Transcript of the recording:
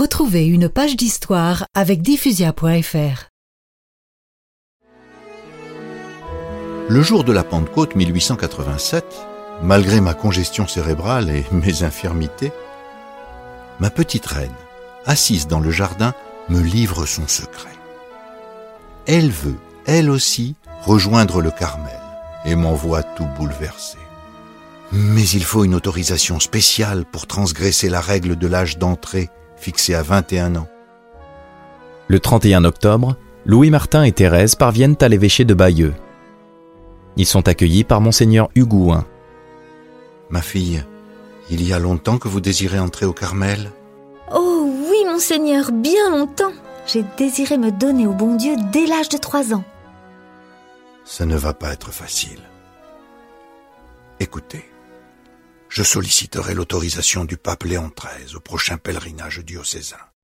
Retrouvez une page d'histoire avec diffusia.fr. Le jour de la Pentecôte 1887, malgré ma congestion cérébrale et mes infirmités, ma petite reine, assise dans le jardin, me livre son secret. Elle veut, elle aussi, rejoindre le Carmel et m'envoie tout bouleversé. Mais il faut une autorisation spéciale pour transgresser la règle de l'âge d'entrée fixé à 21 ans. Le 31 octobre, Louis Martin et Thérèse parviennent à l'évêché de Bayeux. Ils sont accueillis par monseigneur Hugouin. Ma fille, il y a longtemps que vous désirez entrer au Carmel? Oh oui, monseigneur, bien longtemps. J'ai désiré me donner au bon Dieu dès l'âge de trois ans. Ça ne va pas être facile. Écoutez, je solliciterai l'autorisation du pape Léon XIII au prochain pèlerinage diocésain.